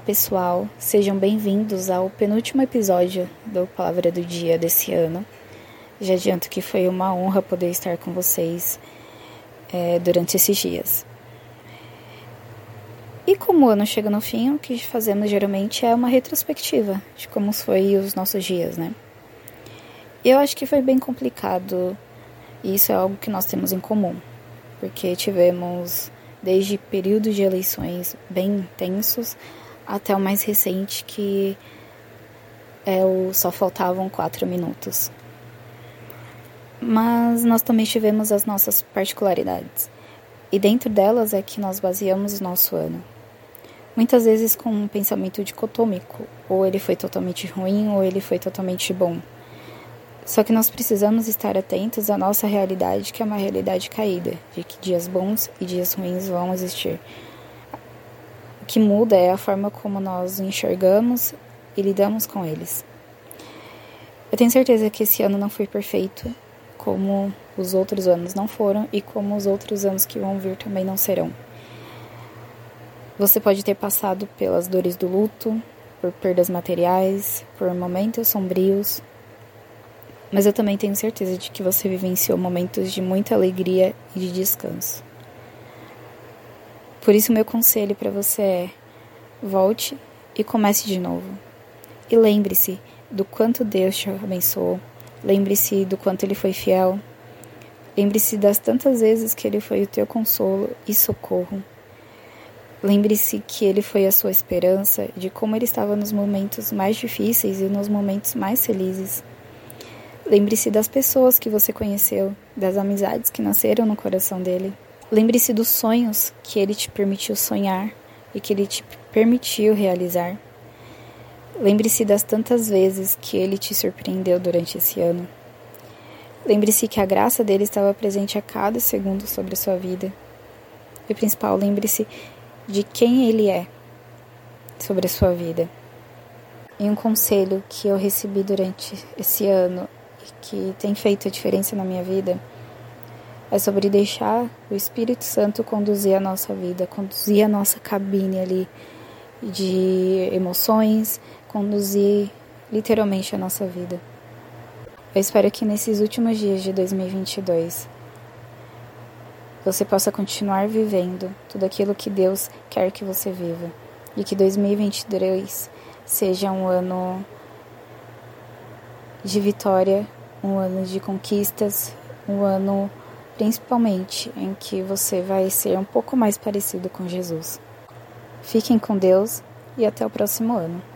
pessoal, sejam bem-vindos ao penúltimo episódio do Palavra do Dia desse ano. Já adianto que foi uma honra poder estar com vocês é, durante esses dias. E como o ano chega no fim, o que fazemos geralmente é uma retrospectiva de como foi os nossos dias, né? Eu acho que foi bem complicado e isso é algo que nós temos em comum, porque tivemos desde períodos de eleições bem intensos até o mais recente que é o só faltavam quatro minutos. Mas nós também tivemos as nossas particularidades, e dentro delas é que nós baseamos o nosso ano. Muitas vezes com um pensamento dicotômico, ou ele foi totalmente ruim ou ele foi totalmente bom. Só que nós precisamos estar atentos à nossa realidade, que é uma realidade caída, de que dias bons e dias ruins vão existir. Que muda é a forma como nós enxergamos e lidamos com eles. Eu tenho certeza que esse ano não foi perfeito, como os outros anos não foram e como os outros anos que vão vir também não serão. Você pode ter passado pelas dores do luto, por perdas materiais, por momentos sombrios, mas eu também tenho certeza de que você vivenciou momentos de muita alegria e de descanso. Por isso, meu conselho para você é: volte e comece de novo. E lembre-se do quanto Deus te abençoou. Lembre-se do quanto Ele foi fiel. Lembre-se das tantas vezes que Ele foi o teu consolo e socorro. Lembre-se que Ele foi a sua esperança, de como Ele estava nos momentos mais difíceis e nos momentos mais felizes. Lembre-se das pessoas que você conheceu, das amizades que nasceram no coração dele. Lembre-se dos sonhos que ele te permitiu sonhar e que ele te permitiu realizar. Lembre-se das tantas vezes que ele te surpreendeu durante esse ano. Lembre-se que a graça dele estava presente a cada segundo sobre a sua vida. E principal, lembre-se de quem ele é sobre a sua vida. E um conselho que eu recebi durante esse ano que tem feito a diferença na minha vida é sobre deixar o Espírito Santo conduzir a nossa vida, conduzir a nossa cabine ali de emoções, conduzir literalmente a nossa vida. Eu espero que nesses últimos dias de 2022 você possa continuar vivendo tudo aquilo que Deus quer que você viva e que 2023 seja um ano de vitória, um ano de conquistas, um ano principalmente em que você vai ser um pouco mais parecido com Jesus. Fiquem com Deus e até o próximo ano.